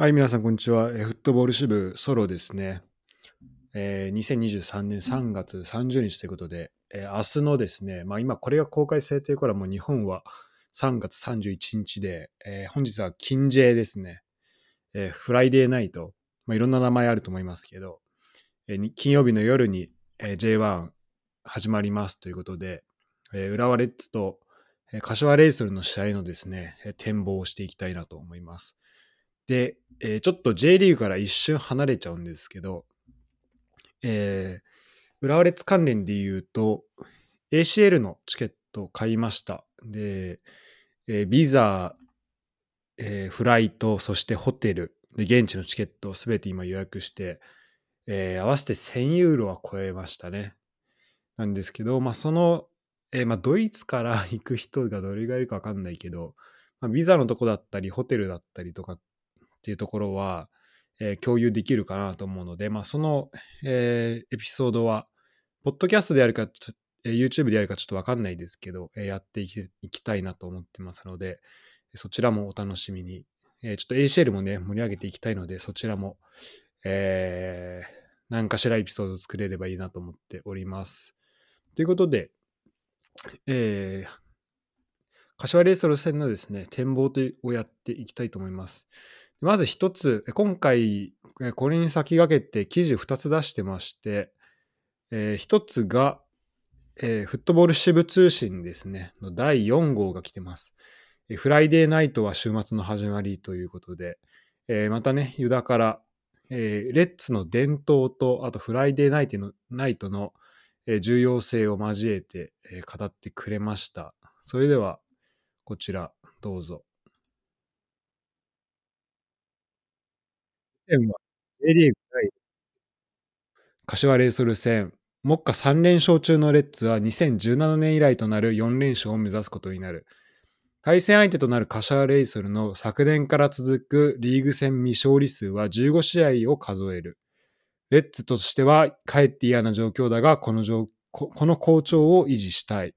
はい、皆さん、こんにちは。えーフットボール支部ソロですね。えー2023年3月30日ということで、えー明日のですね、まあ今これが公開されているからもう日本は3月31日で、えー本日は金 J ですね。えーフライデーナイト。まあいろんな名前あると思いますけど、えーに金曜日の夜に、えー J1 始まりますということで、えー浦和レッズと、えー柏レイソルの試合のですね、えー展望をしていきたいなと思います。で、えーちょっと J リーグから一瞬離れちゃうんですけど、えー、浦和レッズ関連で言うと、ACL のチケットを買いました。で、えービザ、えーフライト、そしてホテル、で、現地のチケットをすべて今予約して、えー合わせて1000ユーロは超えましたね。なんですけど、まあ、その、えーまあ、ドイツから行く人がどれぐらいいるかわかんないけど、まあ、ビザのとこだったり、ホテルだったりとかっっていうところは、えー共有できるかなと思うので、まあ、その、えーエピソードは、ポッドキャストでやるか、えー YouTube でやるかちょっとわかんないですけど、えーやっていきいきたいなと思ってますので、そちらもお楽しみに。えーちょっと ACL もね、盛り上げていきたいので、そちらも、えー何かしらエピソードを作れればいいなと思っております。ということで、えー柏レイソル戦のですね、展望をやっていきたいと思います。まず一つ、今回、これに先駆けて記事2つ出してまして、えー一つが、えーフットボール支部通信ですね、の第4号が来てます。フライデーナイトは週末の始まりということで、えーまたね、ユダから、えーレッツの伝統と、あとフライデーナイトのナイトの、重要性を交えて、語ってくれました。それでは、こちら、どうぞ。は J リーグ第柏レイソル戦、目下3連勝中のレッツは2017年以来となる4連勝を目指すことになる。対戦相手となる柏レイソルの昨年から続くリーグ戦未勝利数は15試合を数える。レッツとしてはかえって嫌な状況だが、この状ここの好調を維持したい。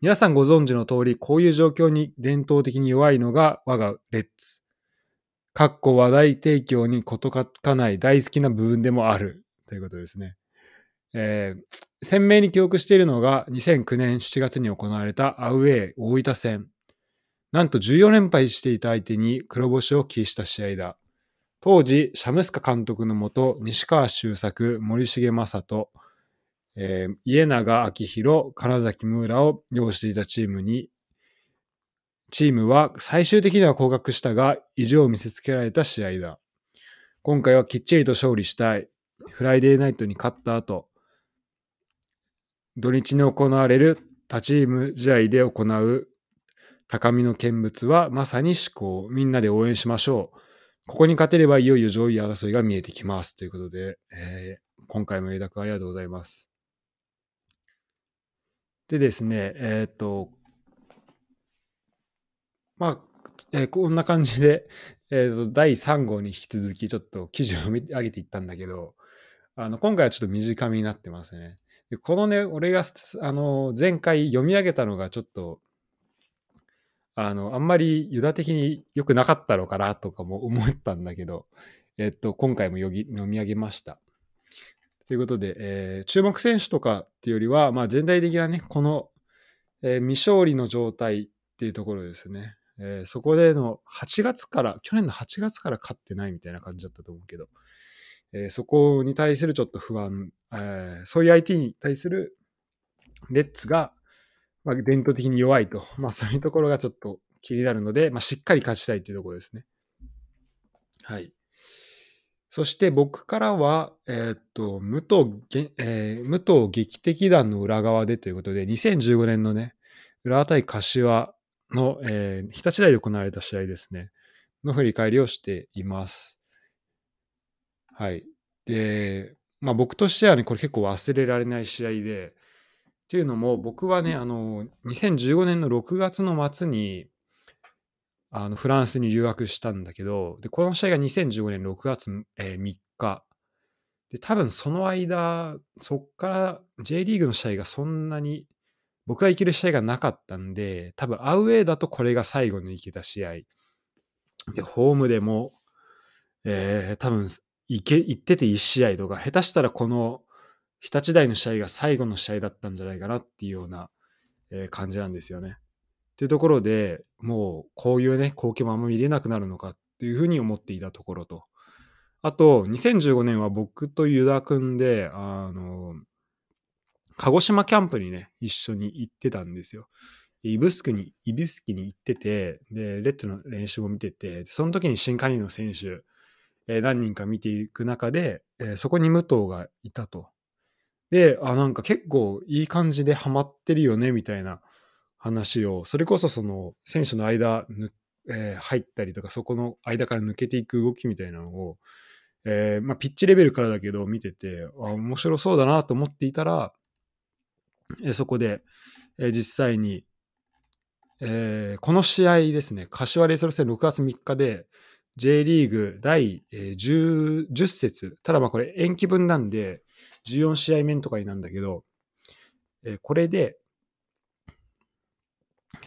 皆さんご存知の通り、こういう状況に伝統的に弱いのが我がレッツ。かっこ話題提供に事欠かない大好きな部分でもある。ということですね。えー鮮明に記憶しているのが2009年7月に行われたアウェー大分戦。なんと14連敗していた相手に黒星を喫した試合だ。当時、シャムスカ監督のもと、西川修作、森重正人、えー家長明宏、金崎ムーラを擁していたチームに、チームは最終的には降格したが、意地を見せつけられた試合だ。今回はきっちりと勝利したい。フライデーナイトに勝った後、土日に行われる他チーム試合で行う高みの見物はまさに思考。みんなで応援しましょう。ここに勝てればいよいよ上位争いが見えてきます。ということで、えー今回も枝くんありがとうございます。でですね、えーっと、まあ、えーこんな感じで、えーと第3号に引き続きちょっと記事を上げていったんだけど、あの今回はちょっと短めになってますね。でこのね、俺があの前回読み上げたのがちょっと、あの、あんまりユダ的に良くなかったのかなとかも思ったんだけど、えっと、今回も読み読み上げました。ということで、えー注目選手とかっていうよりは、まあ全体的なね、この、えー未勝利の状態っていうところですね。えーそこでの8月から、去年の8月から勝ってないみたいな感じだったと思うけど、えーそこに対するちょっと不安、えーそういう相手に対するレッツが、まあ、伝統的に弱いと、まあそういうところがちょっと気になるので、まあしっかり勝ちたいというところですね。はい。そして僕からは、えーっと、武藤、えー武藤劇的団の裏側でということで、2015年のね、浦和対柏の、えー日立大で行われた試合ですね、の振り返りをしています。はい。で、まあ僕としてはね、これ結構忘れられない試合で、っていうのも僕はね、あの、2015年の6月の末に、あの、フランスに留学したんだけど、で、この試合が2015年6月、えー3日。で、多分その間、そっから J リーグの試合がそんなに、僕が行ける試合がなかったんで、多分アウェーだとこれが最後に行けた試合で、ホームでも、えー、多分、いけ、行ってて1試合とか、下手したらこの、日立大の試合が最後の試合だったんじゃないかなっていうような、えー、感じなんですよね。っていうところでもうこういうね、光景もあんま見れなくなるのかっていうふうに思っていたところと。あと、2015年は僕とユダ君で、あの、鹿児島キャンプにね、一緒に行ってたんですよ。イブスクに、イブスキに行ってて、で、レッドの練習も見てて、その時に新加入の選手、えー、何人か見ていく中で、えー、そこに武藤がいたと。で、あ、なんか結構いい感じでハマってるよね、みたいな話を、それこそその選手の間、えー、入ったりとか、そこの間から抜けていく動きみたいなのを、えー、まあ、ピッチレベルからだけど見てて、あ面白そうだなと思っていたら、え、そこで、え、実際に、えー、この試合ですね、柏レイソル戦6月3日で、J リーグ第 10, 10節、ただまあこれ延期分なんで、14試合目とかになんだけど、え、これで、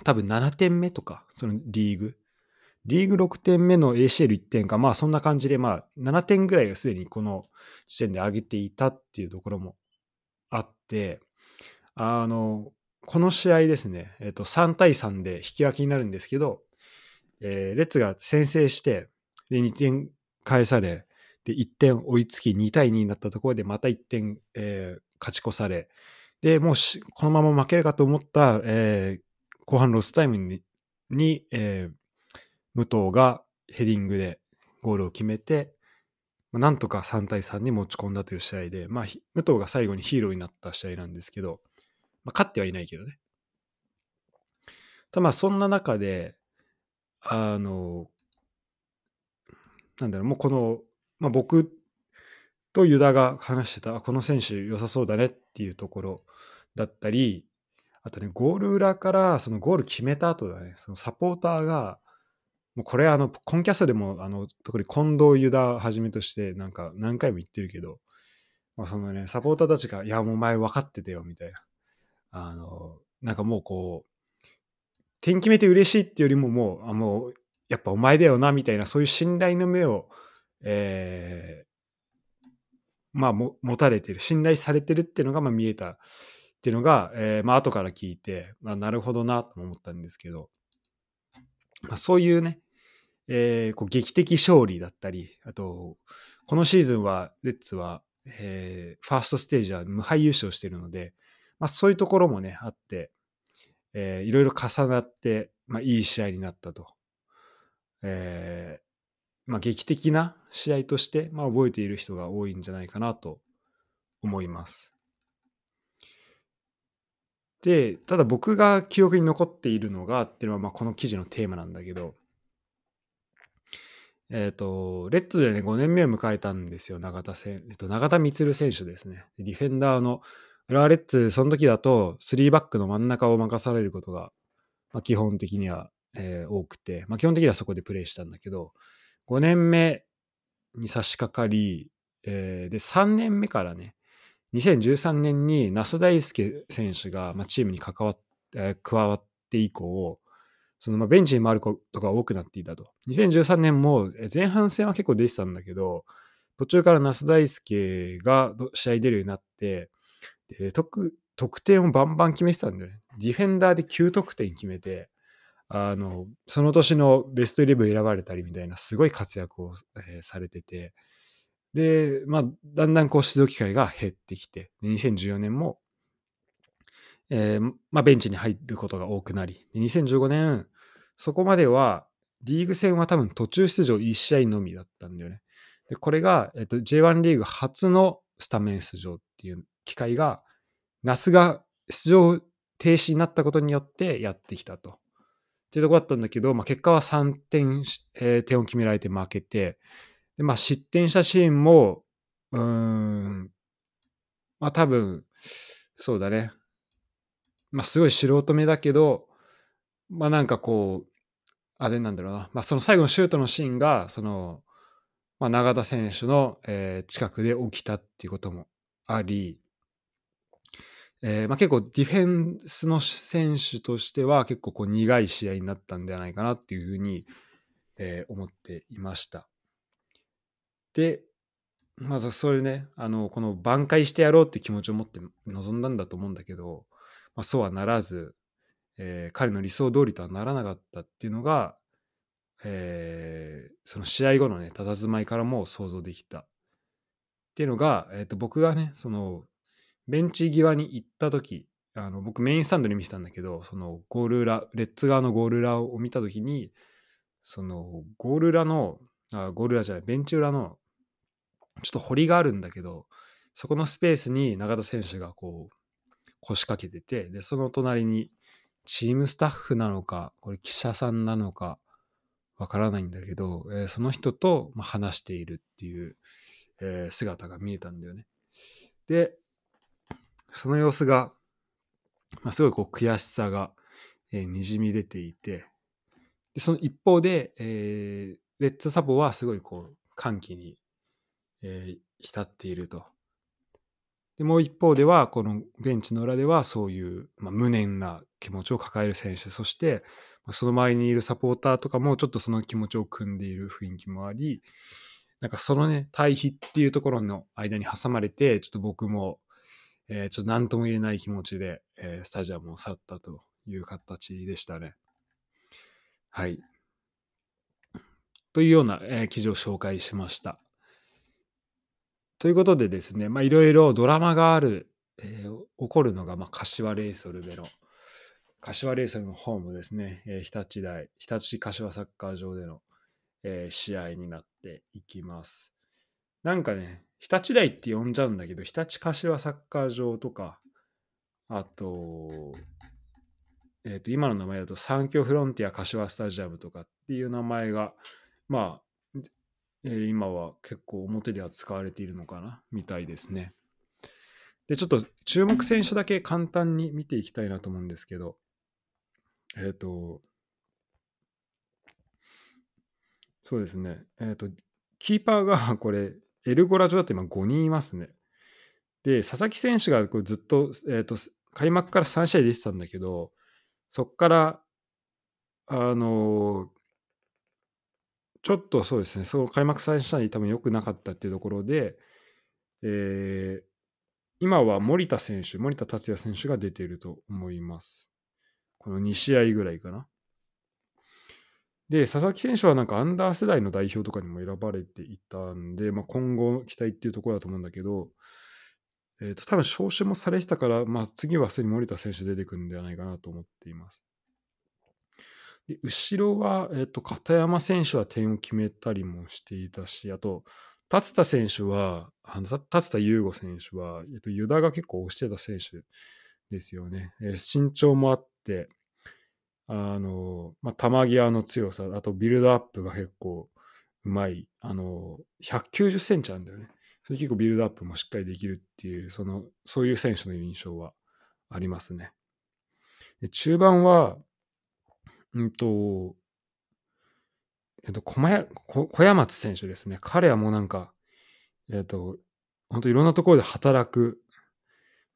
多分7点目とか、そのリーグ。リーグ6点目の ACL1 点か、まあそんな感じで、まあ7点ぐらいがすでにこの時点で上げていたっていうところもあって、あの、この試合ですね、えっ、と、3対3で引き分けになるんですけど、えー、レッツが先制して、で、2点返され、で、1点追いつき2対2になったところでまた1点、えー、勝ち越され、で、もうし、このまま負けるかと思った、えー、後半ロスタイムに、にえー、武藤がヘディングでゴールを決めて、なんとか3対3に持ち込んだという試合で、まあ、武藤が最後にヒーローになった試合なんですけど、まあ、勝ってはいないけどね。ただまあそんな中で、あの、なんだろう、もうこの、まあ、僕とユダが話してた、この選手良さそうだねっていうところだったり、あとね、ゴール裏からそのゴール決めた後だね、そのサポーターが、もうこれあの、コンキャストでも、あの、特に近藤ユダはじめとして、なんか何回も言ってるけど、まあ、そのね、サポーターたちが、いや、もうお前分かっててよ、みたいな。あの、なんかもうこう、点決めて嬉しいっていうよりももう、あもう、やっぱお前だよな、みたいな、そういう信頼の目を、えー、まあも、持たれてる、信頼されてるっていうのが、まあ見えたっていうのが、えー、まあ後から聞いて、まあなるほどな、と思ったんですけど、まあそういうね、えー、こう劇的勝利だったり、あと、このシーズンは、レッツは、えー、ファーストステージは無敗優勝してるので、まあ、そういうところもね、あって、えー、いろいろ重なって、まあ、いい試合になったと。えー、まあ、劇的な試合として、まあ、覚えている人が多いんじゃないかなと思います。で、ただ僕が記憶に残っているのがっていうのは、まあ、この記事のテーマなんだけど、えっ、ー、と、レッツでね、5年目を迎えたんですよ、永田選、えっと、永田充選手ですね。ディフェンダーの浦和レッズ、その時だと、3バックの真ん中を任されることが、まあ、基本的には、えー、多くて、まあ、基本的にはそこでプレーしたんだけど、5年目に差し掛かり、えー、で、3年目からね、2013年に那須大輔選手が、まあ、チームに関わっ、えー、加わって以降、そのまあベンチに回ることが多くなっていたと。2013年も前半戦は結構出てたんだけど、途中から那須大輔が試合出るようになって、で得得点をバンバン決めてたんだよね。ディフェンダーで9得点決めて、あの、その年のベストイレブン選ばれたりみたいなすごい活躍を、えー、されてて、で、まあ、だんだんこう出場機会が減ってきて、2014年も、えー、まあ、ベンチに入ることが多くなり、2015年、そこまでは、リーグ戦は多分途中出場1試合のみだったんだよね。で、これが、えっと、J1 リーグ初のスタメン出場っていう機会が、那須が出場停止になったことによってやってきたと。っていうとこだったんだけど、まあ、結果は3点、えー、点を決められて負けて、でまあ、失点したシーンも、うん、まあ多分、そうだね。まあすごい素人目だけど、まあなんかこう、あれなんだろうな。まあその最後のシュートのシーンが、その、まあ永田選手の、えー、近くで起きたっていうこともあり、えーまあ、結構ディフェンスの選手としては結構こう苦い試合になったんではないかなっていうふうに、えー思っていました。で、まずそれね、あの、この挽回してやろうって気持ちを持って臨んだんだと思うんだけど、まあ、そうはならず、えー彼の理想通りとはならなかったっていうのが、えーその試合後のね、佇まいからも想像できた。っていうのが、えーと僕がね、その、ベンチ際に行った時あの僕メインスタンドに見てたんだけど、そのゴール裏、レッツ側のゴール裏を見た時に、そのゴール裏の、あゴール裏じゃない、ベンチ裏の、ちょっと堀があるんだけど、そこのスペースに永田選手がこう、腰掛けてて、で、その隣にチームスタッフなのか、これ記者さんなのか、わからないんだけど、えーその人と話しているっていう、えー姿が見えたんだよね。で、その様子が、まあ、すごいこう悔しさが、えーにじみ出ていて、でその一方で、えーレッツサポはすごいこう歓喜に、えー浸っていると。でもう一方では、このベンチの裏ではそういう、まあ、無念な気持ちを抱える選手、そして、まあその周りにいるサポーターとかもちょっとその気持ちを組んでいる雰囲気もあり、なんかそのね、対比っていうところの間に挟まれて、ちょっと僕も、えーちょっと何とも言えない気持ちで、えースタジアムを去ったという形でしたね。はい。というような、えー記事を紹介しました。ということでですね、まあいろいろドラマがある、えー起こるのが、まあ、柏レイソルでの、柏レイソルのホームですね、えー日立大、日立柏サッカー場での、えー試合になっていきます。なんかね、日立大って呼んじゃうんだけど、日立柏サッカー場とか、あと、えっ、と、今の名前だと三京フロンティア柏スタジアムとかっていう名前が、まあ、えー今は結構表では使われているのかなみたいですね。で、ちょっと注目選手だけ簡単に見ていきたいなと思うんですけど、えっ、と、そうですね、えっ、と、キーパーがこれ、エルゴラ上だと今5人いますね。で、佐々木選手がこうずっと,、えー、と開幕から3試合出てたんだけど、そっから、あのちょっとそうですね、その開幕3試合多分良くなかったっていうところで、えー今は森田選手、森田達也選手が出ていると思います。この2試合ぐらいかな。で、佐々木選手はなんかアンダー世代の代表とかにも選ばれていたんで、まあ、今後の期待っていうところだと思うんだけど、えー、と多分招集もされてたから、まあ、次は普通に森田選手出てくるんではないかなと思っています。で後ろは、えー、と片山選手は点を決めたりもしていたし、あと、達田選手は、あの達田優吾選手は、えっと、ユダが結構押してた選手ですよね。えー身長もあって、あの、まあ、球際の強さ、あとビルドアップが結構うまい。あの、190センチあるんだよね。それ結構ビルドアップもしっかりできるっていう、その、そういう選手の印象はありますね。で中盤は、うんと、えっと、小前小小山松選手ですね。彼はもうなんか、えっと、本当いろんなところで働く、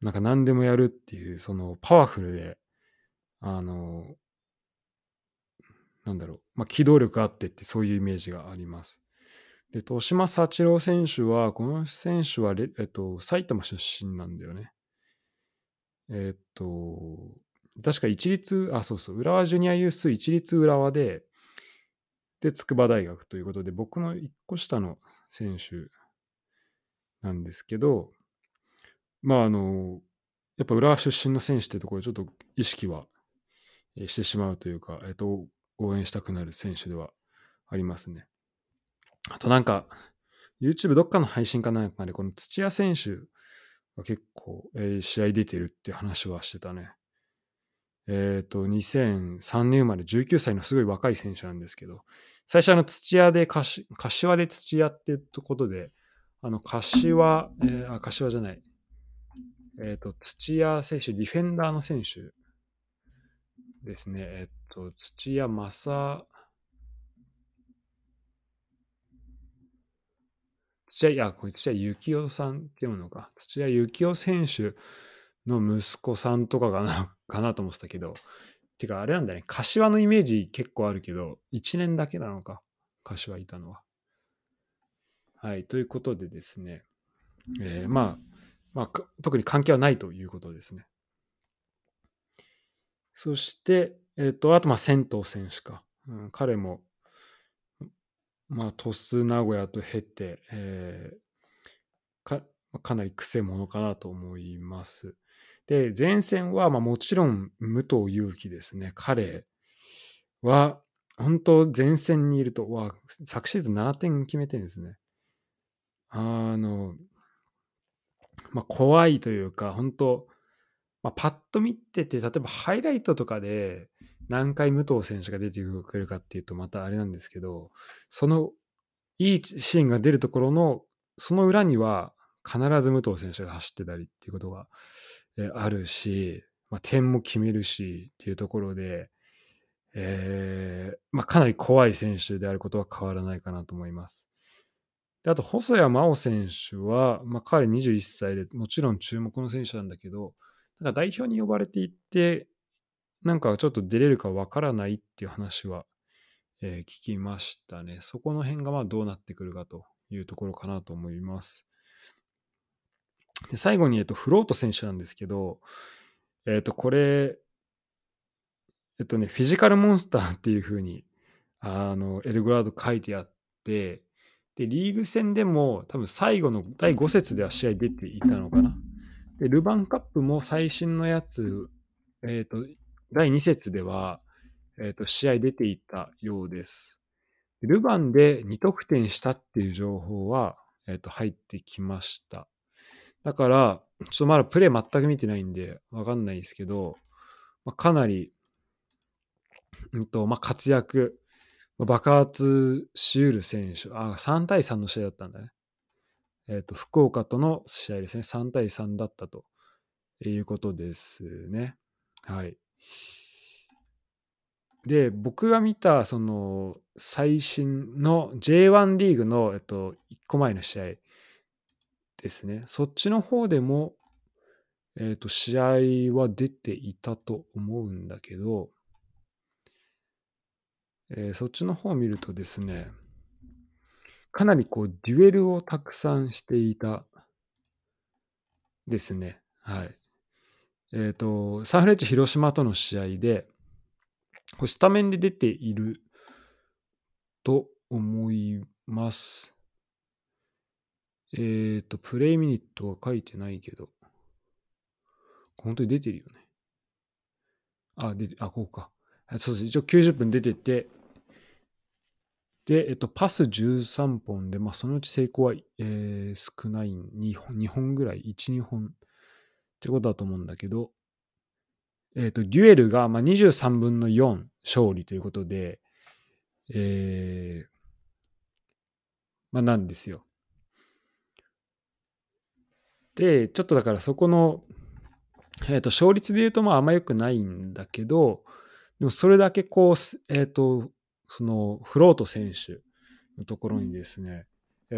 なんか何でもやるっていう、そのパワフルで、あの、なんだろう、まあ、機動力あってってそういうイメージがあります。で、豊島幸郎選手は、この選手は、えっと、埼玉出身なんだよね。えっと、確か一律、あ、そうそう、浦和ジュニアユース一律浦和で、で、筑波大学ということで、僕の一個下の選手なんですけど、まあ、あの、やっぱ浦和出身の選手ってところでちょっと意識はしてしまうというか、えっと、応援したくなる選手ではありますね。あとなんか、YouTube どっかの配信かなんかで、この土屋選手が結構、えー試合出てるって話はしてたね。えっ、と、2003年生まれ19歳のすごい若い選手なんですけど、最初あの土屋で柏、で土屋ってことで、あの、柏、えーあ、柏じゃない。えっ、と、土屋選手、ディフェンダーの選手ですね。えっ、と、土屋正、土屋、いや、これ土屋幸雄さんって読むのか。土屋幸雄選手の息子さんとかかな、かなと思ってたけど、てかあれなんだね、柏のイメージ結構あるけど、1年だけなのか。柏いたのは。はい。ということでですね、えー、まあ、まあ、特に関係はないということですね。そして、えっ、と、あと、まあ、銭湯選手か。うん、彼も、まあ、鳥栖名古屋と経て、えー、か、かなり癖者かなと思います。で、前線は、まあ、もちろん、武藤勇樹ですね。彼は、本当前線にいると、わ、昨シーズン7点決めてるんですね。あの、まあ、怖いというか、本当まあ、パッと見てて、例えばハイライトとかで何回武藤選手が出てくるかっていうとまたあれなんですけど、そのいいシーンが出るところの、その裏には必ず武藤選手が走ってたりっていうことがあるし、まあ、点も決めるしっていうところで、えーまあ、かなり怖い選手であることは変わらないかなと思います。であと、細谷真央選手は、まあ、彼21歳でもちろん注目の選手なんだけど、なんか代表に呼ばれていって、なんかちょっと出れるかわからないっていう話は、えー、聞きましたね。そこの辺がまあどうなってくるかというところかなと思います。で最後に、えっと、フロート選手なんですけど、えっと、これ、えっとね、フィジカルモンスターっていうふうに、あの、エルグラード書いてあって、で、リーグ戦でも多分最後の第5節では試合出ていたのかな。で、ルヴァンカップも最新のやつ、えっ、ー、と、第2節では、えっ、ー、と、試合出ていったようです。ルヴァンで2得点したっていう情報は、えっ、ー、と、入ってきました。だから、ちょっとまだプレイ全く見てないんで、わかんないですけど、まあ、かなり、うんと、まあ、活躍、爆発しうる選手。あ、3対3の試合だったんだね。えっ、ー、と、福岡との試合ですね。3対3だったということですね。はい。で、僕が見た、その、最新の J1 リーグの、えっと、1個前の試合ですね。そっちの方でも、えっと、試合は出ていたと思うんだけど、えー、そっちの方を見るとですね、かなりこう、デュエルをたくさんしていたですね。はい。えっ、ー、と、サンフレッチェ広島との試合で、これスタメンで出ていると思います。えっ、ー、と、プレイミニットは書いてないけど、本当に出てるよね。あ、で、あ、こうか。そうです。一応90分出てて、で、えっと、パス13本で、まあ、そのうち成功は、えー、少ない2本、2本ぐらい、1、2本ってことだと思うんだけど、えっと、デュエルが、まあ、23分の4勝利ということで、えー、まあ、なんですよ。で、ちょっとだからそこの、えっ、と、勝率で言うと、まあ、あんま良くないんだけど、でもそれだけこう、えっ、と、そのフロート選手のところにですね、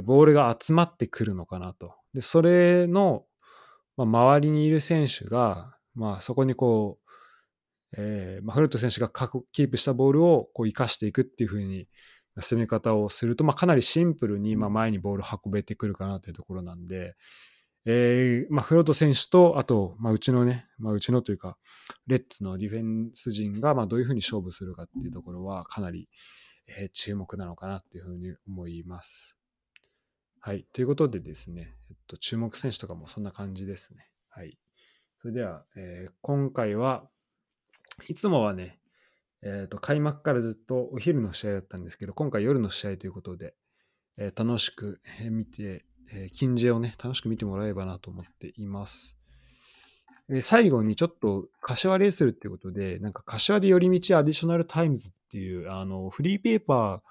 ボールが集まってくるのかなと。で、それの、まあ、周りにいる選手が、まあ、そこにこう、えーまあ、フロート選手がキープしたボールをこう生かしていくっていう風に攻め方をすると、まあ、かなりシンプルにまあ前にボール運べてくるかなというところなんで、えー、まあ、フロート選手と、あと、まあ、うちのね、まあ、うちのというか、レッツのディフェンス陣が、まあ、どういうふうに勝負するかっていうところは、かなり、えー、注目なのかなっていうふうに思います。はい。ということでですね、えっと、注目選手とかもそんな感じですね。はい。それでは、えー、今回はいつもはね、えっ、ー、と、開幕からずっとお昼の試合だったんですけど、今回夜の試合ということで、えー、楽しく見てえー、近似をね、楽しく見てもらえばなと思っています。で最後にちょっと柏レイソルっていうことで、なんか柏で寄り道アディショナルタイムズっていうあのフリーペーパ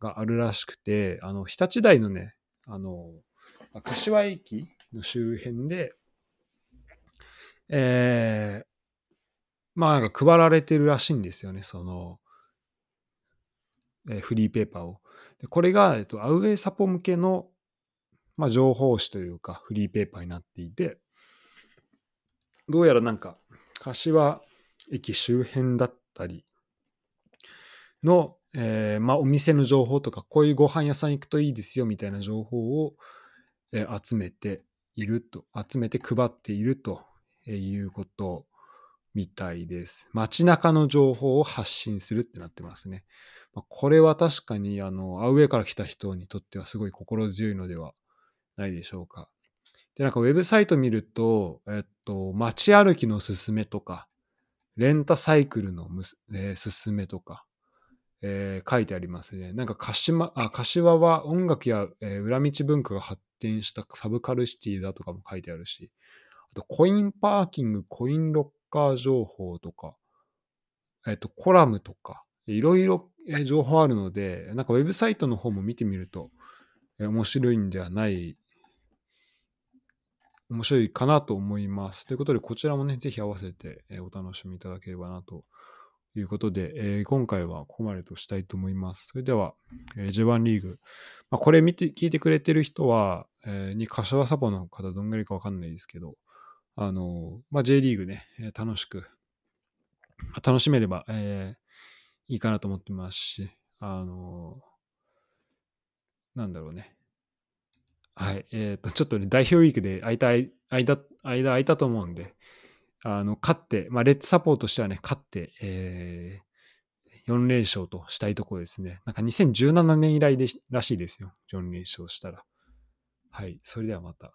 ーがあるらしくて、あの日立台のね、あの、柏駅の周辺で、えー、まあなんか配られてるらしいんですよね、その、えー、フリーペーパーを。でこれが、えっと、アウェイサポ向けのまあ、情報誌というかフリーペーパーになっていて、どうやらなんか、柏駅周辺だったりの、えーまあ、お店の情報とか、こういうご飯屋さん行くといいですよみたいな情報を、えー集めていると、集めて配っているということみたいです。街中の情報を発信するってなってますね。まあこれは確かに、あの、アウェイから来た人にとってはすごい心強いのではないでしょうか。で、なんかウェブサイト見ると、えっと、街歩きのすすめとか、レンタサイクルのむす、えーすすめとか、えー書いてありますね。なんか柏あ柏は音楽や、えー裏道文化が発展したサブカルシティだとかも書いてあるし、あとコインパーキング、コインロッカー情報とか、えっ、と、コラムとか、いろいろえ情報あるので、なんかウェブサイトの方も見てみると、えー面白いんではない、面白いかなと思います。ということで、こちらもね、ぜひ合わせて、えーお楽しみいただければなとということで、えー今回はここまでとしたいと思います。それでは、えー J1 リーグ。まあ、これ見て、聞いてくれてる人は、えーに、柏サポの方どんぐらいかわかんないですけど、あの、まあ、J リーグね、えー楽しく、まあ楽しめれば、えーいいかなと思ってますし、あの、なんだろうね。はい。えっ、と、ちょっとね、代表ウィークで空いた、間、間空いたと思うんで、あの、勝って、まあ、レッツサポートしてはね、勝って、えー、4連勝としたいところですね。なんか2017年以来でらしいですよ。4連勝したら。はい。それではまた。